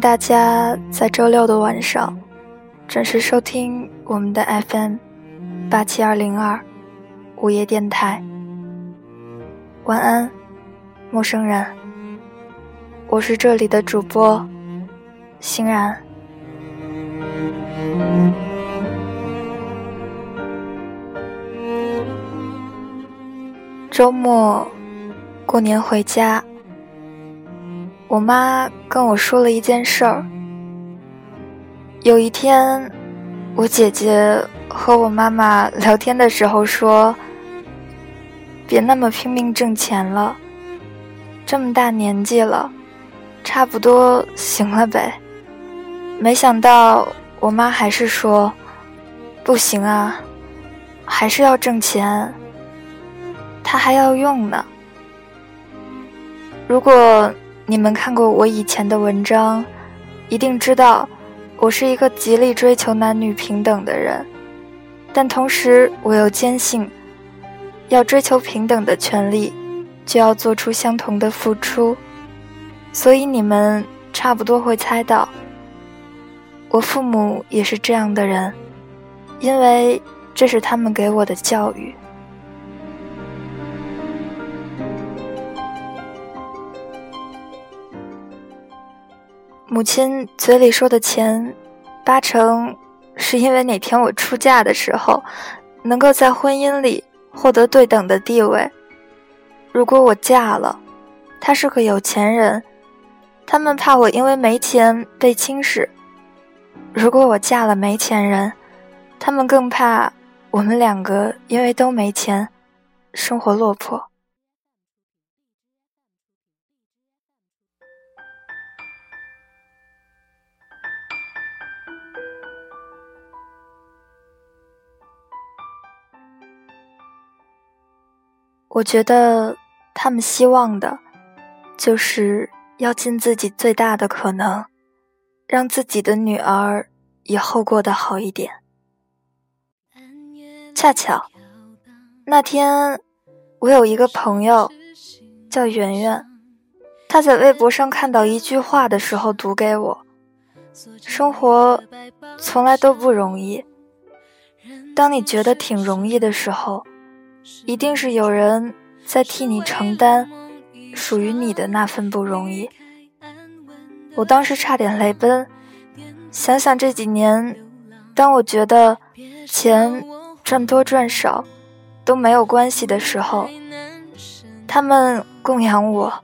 大家在周六的晚上准时收听我们的 FM 八七二零二午夜电台。晚安，陌生人。我是这里的主播欣然。周末过年回家。我妈跟我说了一件事儿。有一天，我姐姐和我妈妈聊天的时候说：“别那么拼命挣钱了，这么大年纪了，差不多行了呗。”没想到我妈还是说：“不行啊，还是要挣钱，她还要用呢。”如果。你们看过我以前的文章，一定知道我是一个极力追求男女平等的人，但同时我又坚信，要追求平等的权利，就要做出相同的付出。所以你们差不多会猜到，我父母也是这样的人，因为这是他们给我的教育。母亲嘴里说的钱，八成是因为哪天我出嫁的时候，能够在婚姻里获得对等的地位。如果我嫁了，他是个有钱人，他们怕我因为没钱被轻视；如果我嫁了没钱人，他们更怕我们两个因为都没钱，生活落魄。我觉得他们希望的，就是要尽自己最大的可能，让自己的女儿以后过得好一点。恰巧那天，我有一个朋友叫圆圆，她在微博上看到一句话的时候读给我：“生活从来都不容易，当你觉得挺容易的时候。”一定是有人在替你承担属于你的那份不容易。我当时差点泪奔，想想这几年，当我觉得钱赚多赚少都没有关系的时候，他们供养我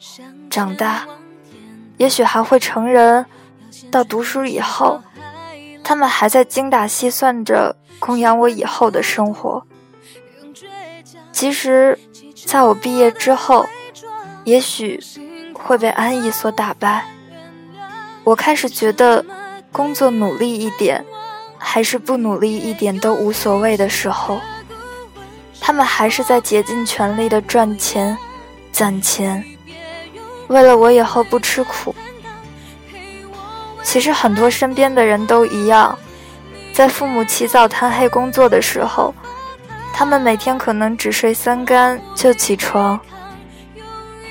长大，也许还会成人。到读书以后，他们还在精打细算着供养我以后的生活。其实，在我毕业之后，也许会被安逸所打败。我开始觉得，工作努力一点，还是不努力一点都无所谓的时候，他们还是在竭尽全力的赚钱、攒钱，为了我以后不吃苦。其实很多身边的人都一样，在父母起早贪黑工作的时候。他们每天可能只睡三更就起床，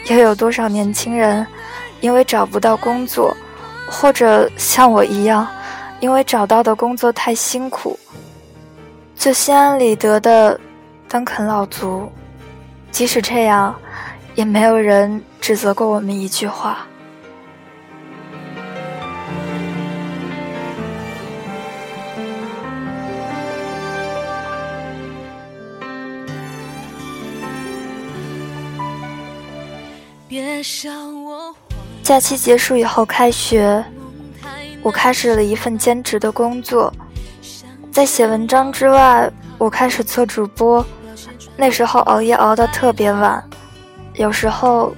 又有多少年轻人因为找不到工作，或者像我一样，因为找到的工作太辛苦，就心安理得的当啃老族？即使这样，也没有人指责过我们一句话。假期结束以后，开学，我开始了一份兼职的工作。在写文章之外，我开始做主播。那时候熬夜熬得特别晚，有时候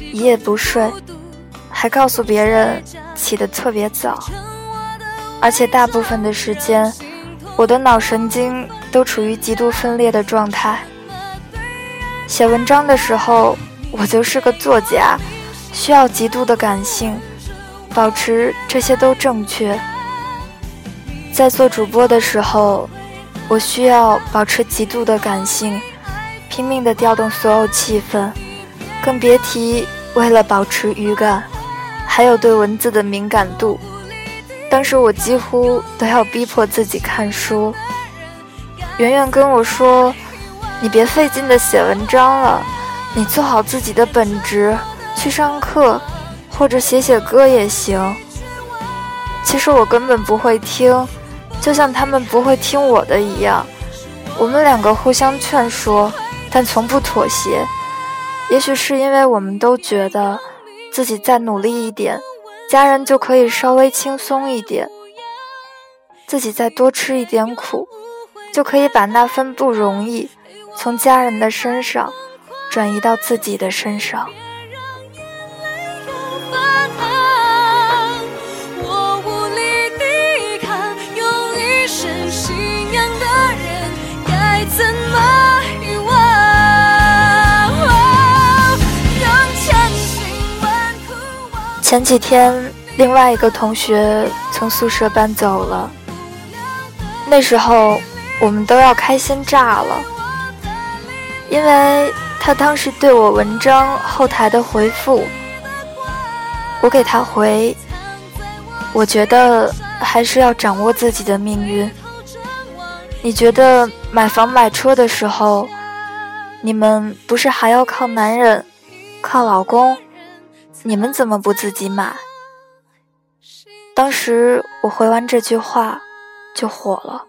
一夜不睡，还告诉别人起得特别早。而且大部分的时间，我的脑神经都处于极度分裂的状态。写文章的时候。我就是个作家，需要极度的感性，保持这些都正确。在做主播的时候，我需要保持极度的感性，拼命的调动所有气氛，更别提为了保持语感，还有对文字的敏感度。当时我几乎都要逼迫自己看书。圆圆跟我说：“你别费劲的写文章了。”你做好自己的本职，去上课，或者写写歌也行。其实我根本不会听，就像他们不会听我的一样。我们两个互相劝说，但从不妥协。也许是因为我们都觉得自己再努力一点，家人就可以稍微轻松一点；自己再多吃一点苦，就可以把那份不容易从家人的身上。转移到自己的身上。前几天，另外一个同学从宿舍搬走了，那时候我们都要开心炸了，因为。他当时对我文章后台的回复，我给他回：我觉得还是要掌握自己的命运。你觉得买房买车的时候，你们不是还要靠男人、靠老公？你们怎么不自己买？当时我回完这句话，就火了。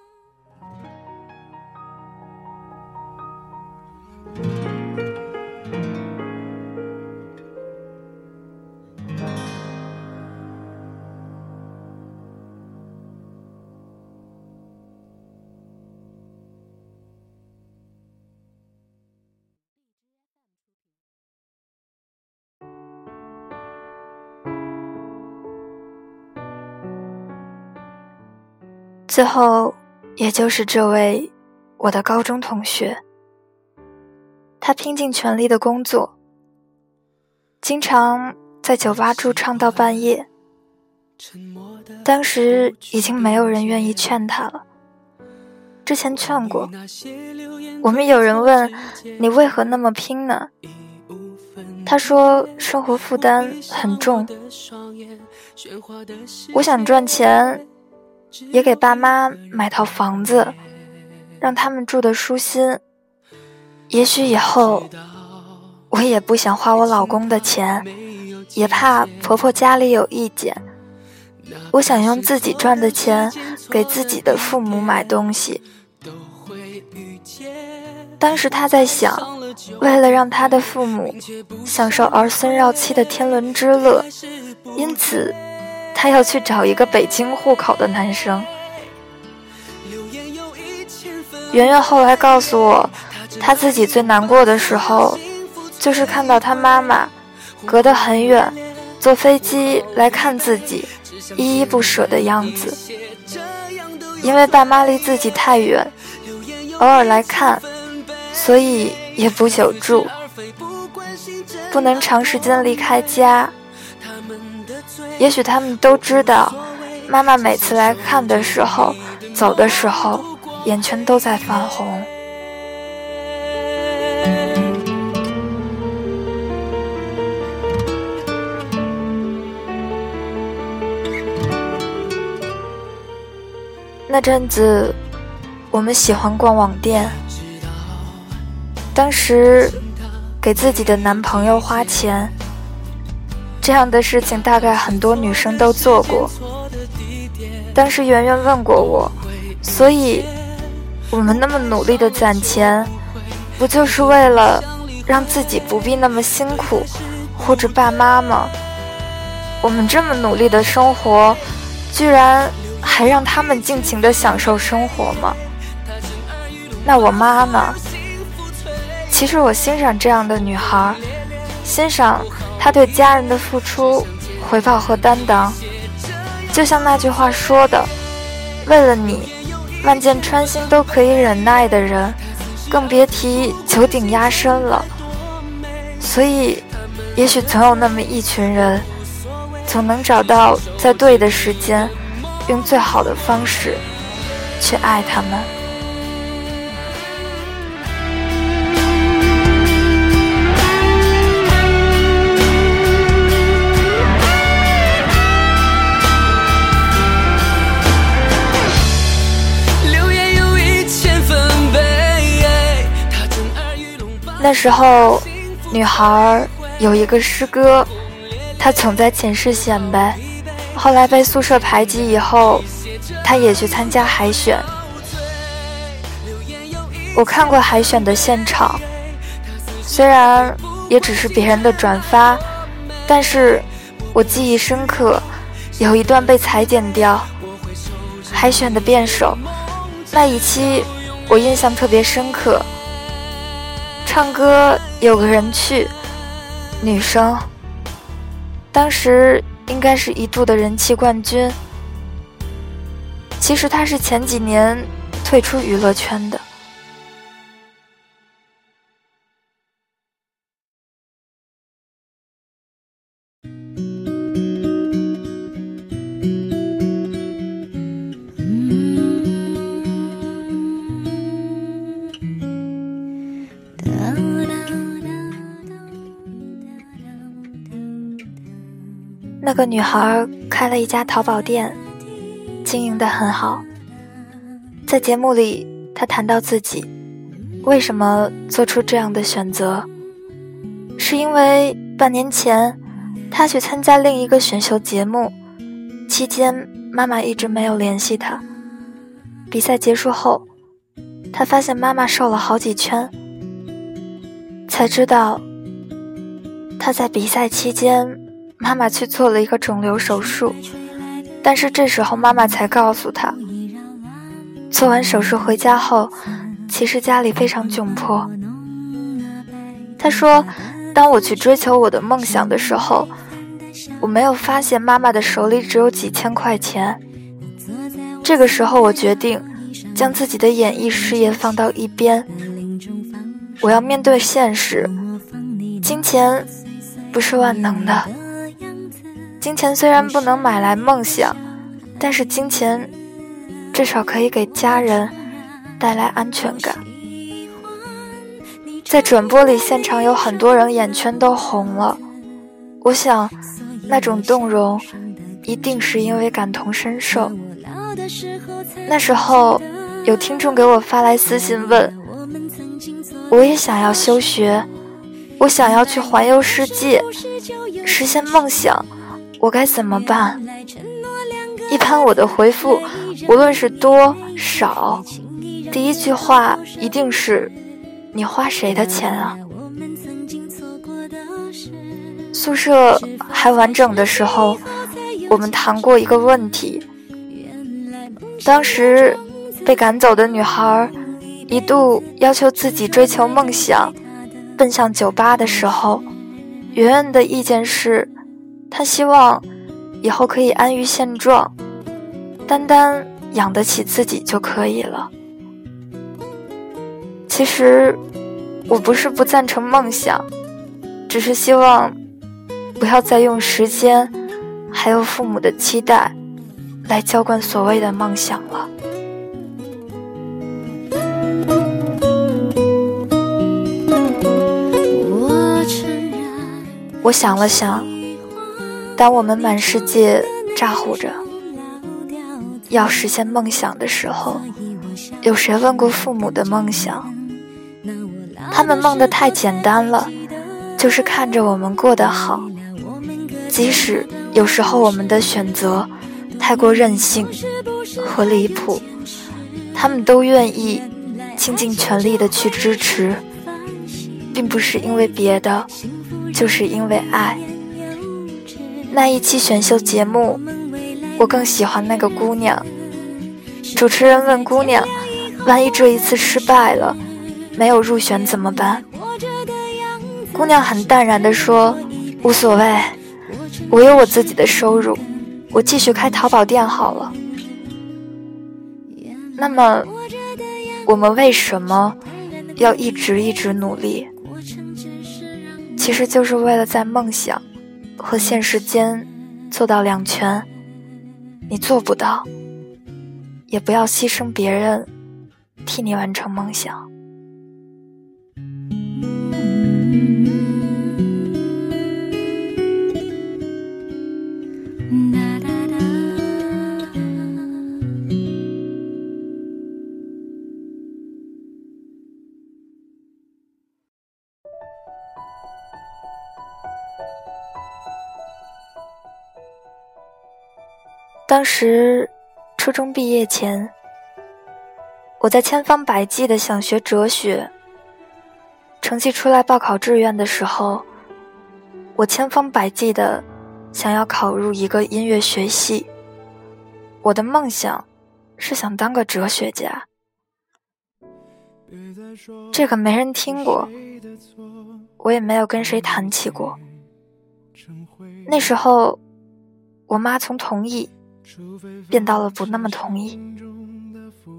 最后，也就是这位我的高中同学，他拼尽全力的工作，经常在酒吧驻唱到半夜。当时已经没有人愿意劝他了。之前劝过，我们有人问你为何那么拼呢？他说生活负担很重，我想赚钱。也给爸妈买套房子，让他们住的舒心。也许以后我也不想花我老公的钱，也怕婆婆家里有意见。我想用自己赚的钱给自己的父母买东西。当时他在想，为了让他的父母享受儿孙绕膝的天伦之乐，因此。他要去找一个北京户口的男生。圆圆后来告诉我，他自己最难过的时候，就是看到他妈妈隔得很远，坐飞机来看自己，依依不舍的样子。因为爸妈离自己太远，偶尔来看，所以也不久住，不能长时间离开家。也许他们都知道妈妈每次来看的时候走的时候眼圈都在泛红。那阵子我们喜欢逛网店当时给自己的男朋友花钱这样的事情大概很多女生都做过。当时圆圆问过我，所以，我们那么努力的攒钱，不就是为了让自己不必那么辛苦，或者爸妈吗？我们这么努力的生活，居然……还让他们尽情的享受生活吗？那我妈呢？其实我欣赏这样的女孩，欣赏他对家人的付出、回报和担当。就像那句话说的：“为了你，万箭穿心都可以忍耐的人，更别提九鼎压身了。”所以，也许总有那么一群人，总能找到在对的时间。用最好的方式去爱他们。那时候，女孩有一个师哥，他总在寝室显摆。后来被宿舍排挤以后，他也去参加海选。我看过海选的现场，虽然也只是别人的转发，但是我记忆深刻。有一段被裁剪掉，海选的辩手那一期，我印象特别深刻。唱歌有个人去，女生，当时。应该是一度的人气冠军。其实她是前几年退出娱乐圈的。个女孩开了一家淘宝店，经营的很好。在节目里，她谈到自己为什么做出这样的选择，是因为半年前她去参加另一个选秀节目，期间妈妈一直没有联系她。比赛结束后，她发现妈妈瘦了好几圈，才知道她在比赛期间。妈妈去做了一个肿瘤手术，但是这时候妈妈才告诉他，做完手术回家后，其实家里非常窘迫。她说：“当我去追求我的梦想的时候，我没有发现妈妈的手里只有几千块钱。这个时候，我决定将自己的演艺事业放到一边，我要面对现实，金钱不是万能的。”金钱虽然不能买来梦想，但是金钱至少可以给家人带来安全感。在转播里，现场有很多人眼圈都红了。我想，那种动容一定是因为感同身受。那时候，有听众给我发来私信问：“我也想要休学，我想要去环游世界，实现梦想。”我该怎么办？一般我的回复，无论是多少，第一句话一定是：“你花谁的钱啊？”宿舍还完整的时候，我们谈过一个问题。当时被赶走的女孩一度要求自己追求梦想，奔向酒吧的时候，圆圆的意见是。他希望以后可以安于现状，单单养得起自己就可以了。其实我不是不赞成梦想，只是希望不要再用时间还有父母的期待来浇灌所谓的梦想了。我想了想。当我们满世界咋呼着，要实现梦想的时候，有谁问过父母的梦想？他们梦的太简单了，就是看着我们过得好。即使有时候我们的选择太过任性和离谱，他们都愿意倾尽全力的去支持，并不是因为别的，就是因为爱。那一期选秀节目，我更喜欢那个姑娘。主持人问姑娘：“万一这一次失败了，没有入选怎么办？”姑娘很淡然地说：“无所谓，我有我自己的收入，我继续开淘宝店好了。”那么，我们为什么要一直一直努力？其实就是为了在梦想。和现实间做到两全，你做不到，也不要牺牲别人替你完成梦想。当时，初中毕业前，我在千方百计的想学哲学。成绩出来报考志愿的时候，我千方百计的想要考入一个音乐学系。我的梦想是想当个哲学家。这个没人听过，我也没有跟谁谈起过。那时候，我妈从同意。变到了不那么同意，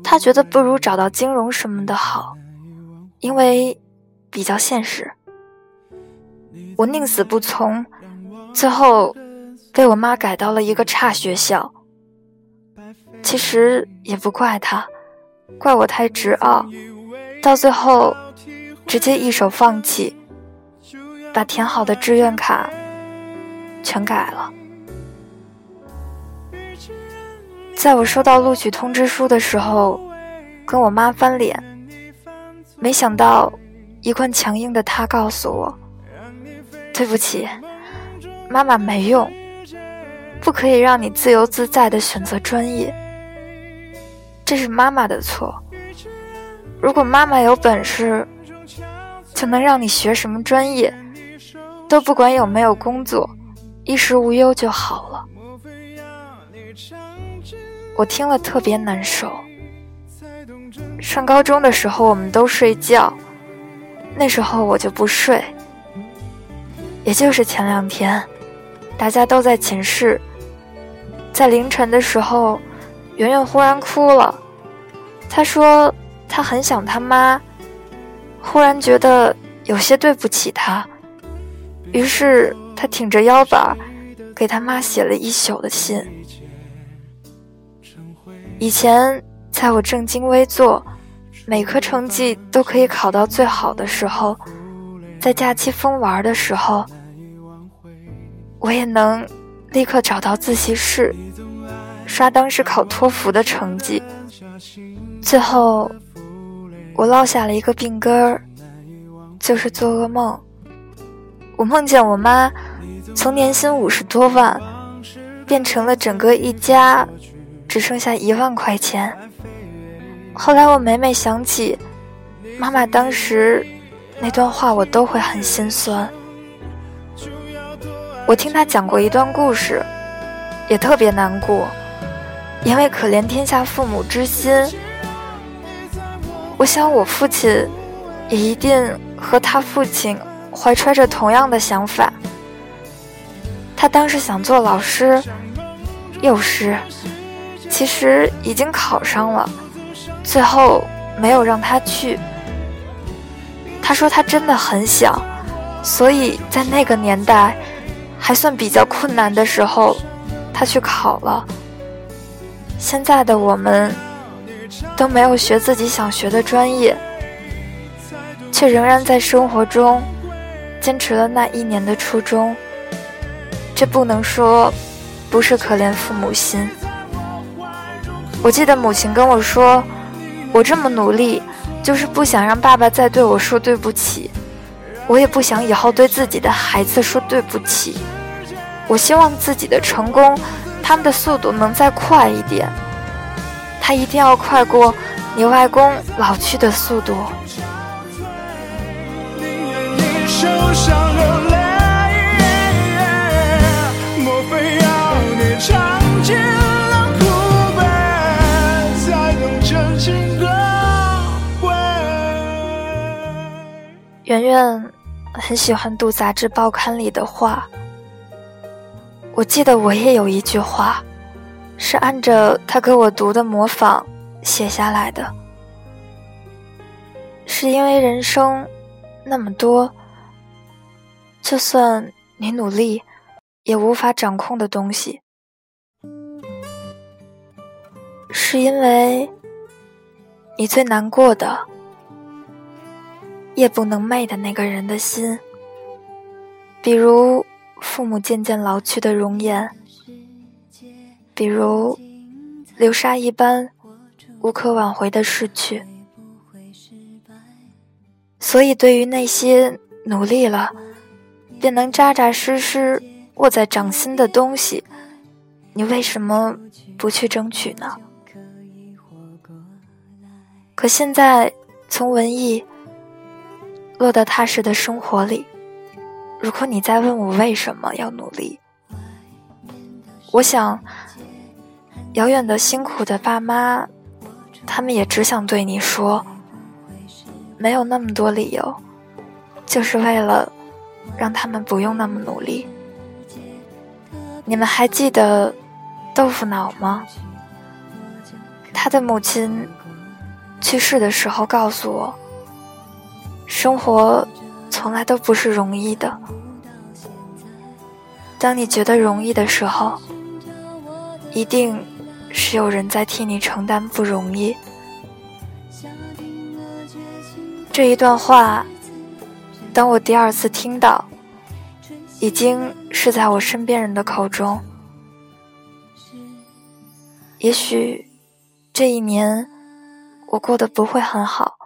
他觉得不如找到金融什么的好，因为比较现实。我宁死不从，最后被我妈改到了一个差学校。其实也不怪他，怪我太执拗，到最后直接一手放弃，把填好的志愿卡全改了。在我收到录取通知书的时候，跟我妈翻脸，没想到一贯强硬的她告诉我：“对不起，妈妈没用，不可以让你自由自在的选择专业，这是妈妈的错。如果妈妈有本事，就能让你学什么专业，都不管有没有工作，衣食无忧就好了。”我听了特别难受。上高中的时候，我们都睡觉，那时候我就不睡。也就是前两天，大家都在寝室，在凌晨的时候，圆圆忽然哭了。她说她很想她妈，忽然觉得有些对不起她，于是她挺着腰板，给她妈写了一宿的信。以前，在我正襟危坐，每科成绩都可以考到最好的时候，在假期疯玩的时候，我也能立刻找到自习室，刷当时考托福的成绩。最后，我落下了一个病根儿，就是做噩梦。我梦见我妈从年薪五十多万，变成了整个一家。只剩下一万块钱。后来我每每想起妈妈当时那段话，我都会很心酸。我听她讲过一段故事，也特别难过，因为可怜天下父母之心。我想我父亲也一定和他父亲怀揣着同样的想法。他当时想做老师、幼师。其实已经考上了，最后没有让他去。他说他真的很想，所以在那个年代还算比较困难的时候，他去考了。现在的我们都没有学自己想学的专业，却仍然在生活中坚持了那一年的初衷，这不能说不是可怜父母心。我记得母亲跟我说：“我这么努力，就是不想让爸爸再对我说对不起。我也不想以后对自己的孩子说对不起。我希望自己的成功，他们的速度能再快一点。他一定要快过你外公老去的速度。”圆圆很喜欢读杂志报刊里的话。我记得我也有一句话，是按着他给我读的模仿写下来的。是因为人生那么多，就算你努力，也无法掌控的东西。是因为你最难过的。夜不能寐的那个人的心，比如父母渐渐老去的容颜，比如流沙一般无可挽回的逝去。所以，对于那些努力了便能扎扎实实握在掌心的东西，你为什么不去争取呢？可现在，从文艺。落到踏实的生活里。如果你再问我为什么要努力，我想，遥远的辛苦的爸妈，他们也只想对你说，没有那么多理由，就是为了让他们不用那么努力。你们还记得豆腐脑吗？他的母亲去世的时候告诉我。生活从来都不是容易的。当你觉得容易的时候，一定是有人在替你承担不容易。这一段话，当我第二次听到，已经是在我身边人的口中。也许这一年，我过得不会很好。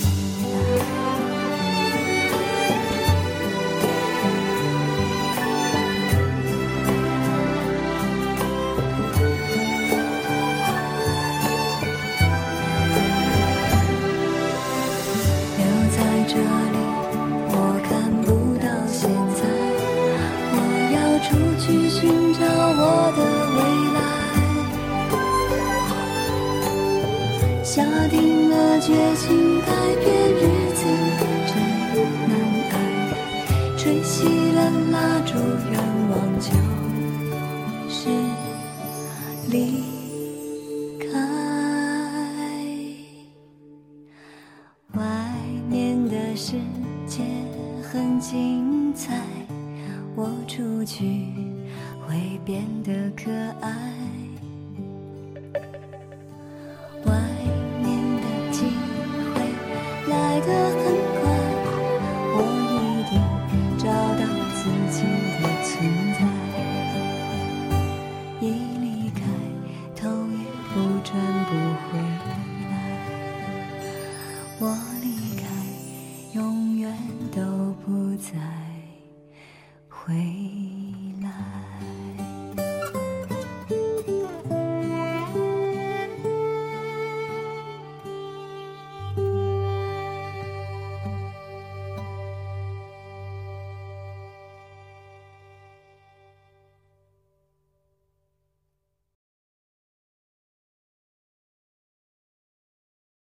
定了决心改变日子真难挨，吹熄了蜡烛，愿望就